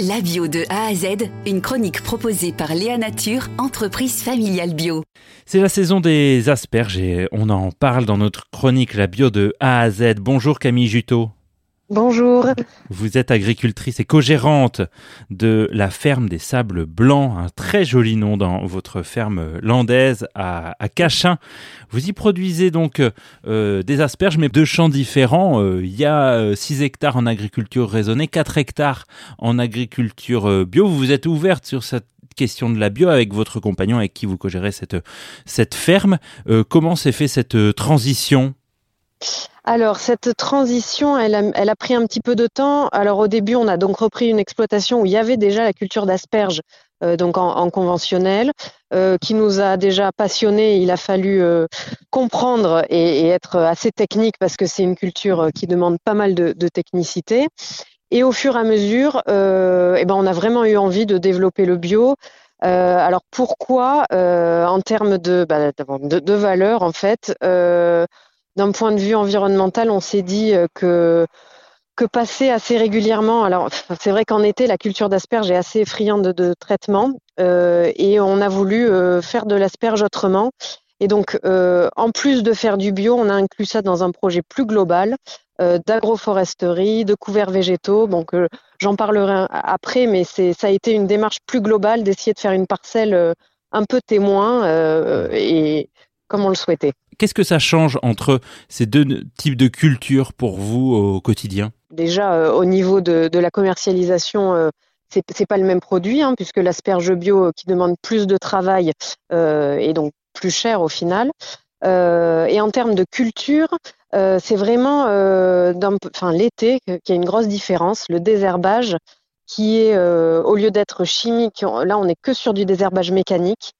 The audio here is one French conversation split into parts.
La bio de A à Z, une chronique proposée par Léa Nature, entreprise familiale bio. C'est la saison des asperges et on en parle dans notre chronique La bio de A à Z. Bonjour Camille Juteau. Bonjour. Vous êtes agricultrice et co-gérante de la ferme des Sables Blancs, un très joli nom dans votre ferme landaise à, Cachin. Vous y produisez donc euh, des asperges, mais deux champs différents. Euh, il y a 6 euh, hectares en agriculture raisonnée, 4 hectares en agriculture bio. Vous vous êtes ouverte sur cette question de la bio avec votre compagnon avec qui vous co-gérez cette, cette ferme. comment s'est fait cette transition? Alors, cette transition, elle a, pris un petit peu de temps. Alors, au début, on a donc repris une exploitation où il y avait déjà la culture d'asperges, euh, donc en, conventionnel, euh, qui nous a déjà passionnés. Il a fallu euh, comprendre et, être assez technique parce que c'est une culture qui demande pas mal de, technicité. Et au fur et à mesure, eh ben, on a vraiment eu envie de développer le bio. alors pourquoi En termes de, bah, valeur, en fait, d'un point de vue environnemental, on s'est dit euh, que passer assez régulièrement. Alors, c'est vrai qu'en été, la culture d'asperge est assez friande de, traitement euh, et on a voulu euh, faire de l'asperge autrement. Et donc, en plus de faire du bio, on a inclus ça dans un projet plus global d'agroforesterie, de couverts végétaux. Donc, j'en parlerai après, mais c'est ça a été une démarche plus globale d'essayer de faire une parcelle un peu témoin et comme on le souhaitait. Qu'est-ce que ça change entre ces deux types de cultures pour vous au quotidien? Déjà, euh, au niveau de, la commercialisation, euh, ce c'est pas le même produit, hein, puisque l'asperge bio euh, qui demande plus de travail est donc plus cher au final. et en termes de culture, c'est vraiment enfin, l'été qu'il y a une grosse différence. Le désherbage, qui est, au lieu d'être chimique, là on n'est que sur du désherbage mécanique.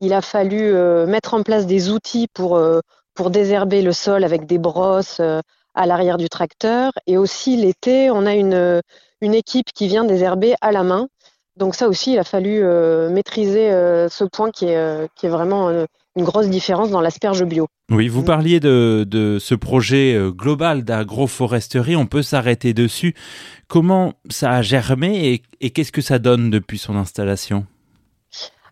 Il a fallu euh, mettre en place des outils pour, euh, pour désherber le sol avec des brosses euh, à l'arrière du tracteur. Et aussi l'été, on a une, une équipe qui vient désherber à la main. Donc ça aussi, il a fallu maîtriser ce point qui est, qui est vraiment une grosse différence dans l'asperge bio. Oui, vous parliez de, de ce projet global d'agroforesterie, on peut s'arrêter dessus. Comment ça a germé et, et qu'est-ce que ça donne depuis son installation?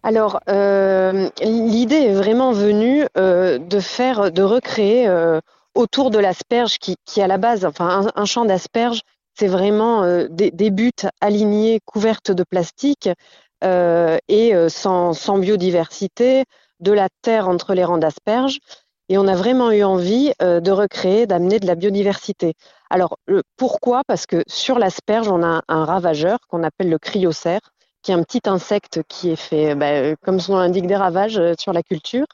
Alors, euh, l'idée est vraiment venue euh, de faire, de recréer euh, autour de l'asperge, qui, à la base, enfin, un, champ d'asperges, c'est vraiment des, buttes alignées, couvertes de plastique et sans, sans, biodiversité, de la terre entre les rangs d'asperges. Et on a vraiment eu envie de recréer, d'amener de la biodiversité. Alors, pourquoi? Parce que sur l'asperge, on a un ravageur qu'on appelle le cryocère qui est un petit insecte qui est fait, bah, comme son nom l'indique, des ravages euh, sur la culture.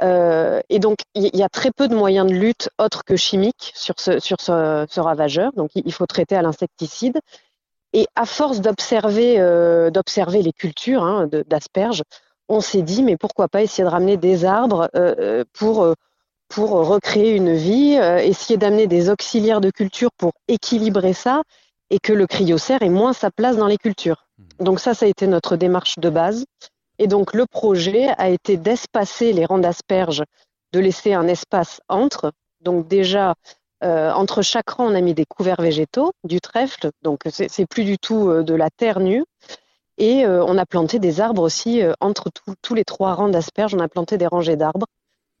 Euh, et donc, il y a très peu de moyens de lutte autres que chimiques sur ce, sur ce, ravageur. Donc, il faut traiter à l'insecticide. Et à force d'observer, euh, d'observer les cultures hein, d'asperges, on s'est dit, mais pourquoi pas essayer de ramener des arbres pour, pour recréer une vie, essayer d'amener des auxiliaires de culture pour équilibrer ça et que le cryocère ait moins sa place dans les cultures. Mmh. Donc ça, ça a été notre démarche de base. Et donc le projet a été d'espacer les rangs d'asperges, de laisser un espace entre. Donc déjà, euh, entre chaque rang, on a mis des couverts végétaux, du trèfle, donc c'est plus du tout euh, de la terre nue. Et euh, on a planté des arbres aussi entre tous les trois rangs d'asperges, on a planté des rangées d'arbres.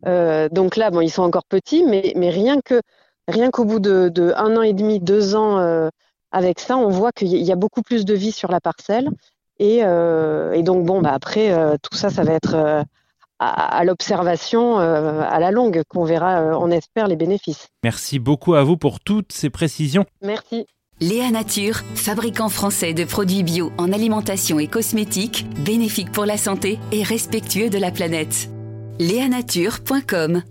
donc là, bon, ils sont encore petits, mais, mais rien que rien qu'au bout de, de, un an et demi, deux ans avec ça, on voit qu'il y a beaucoup plus de vie sur la parcelle. Et, euh, donc, bon, bah, après, euh, tout ça, ça va être euh, à, l'observation à la longue qu'on verra, on espère, les bénéfices. Merci beaucoup à vous pour toutes ces précisions. Merci. Léa Nature, fabricant français de produits bio en alimentation et cosmétiques, bénéfique pour la santé et respectueux de la planète. Léanature.com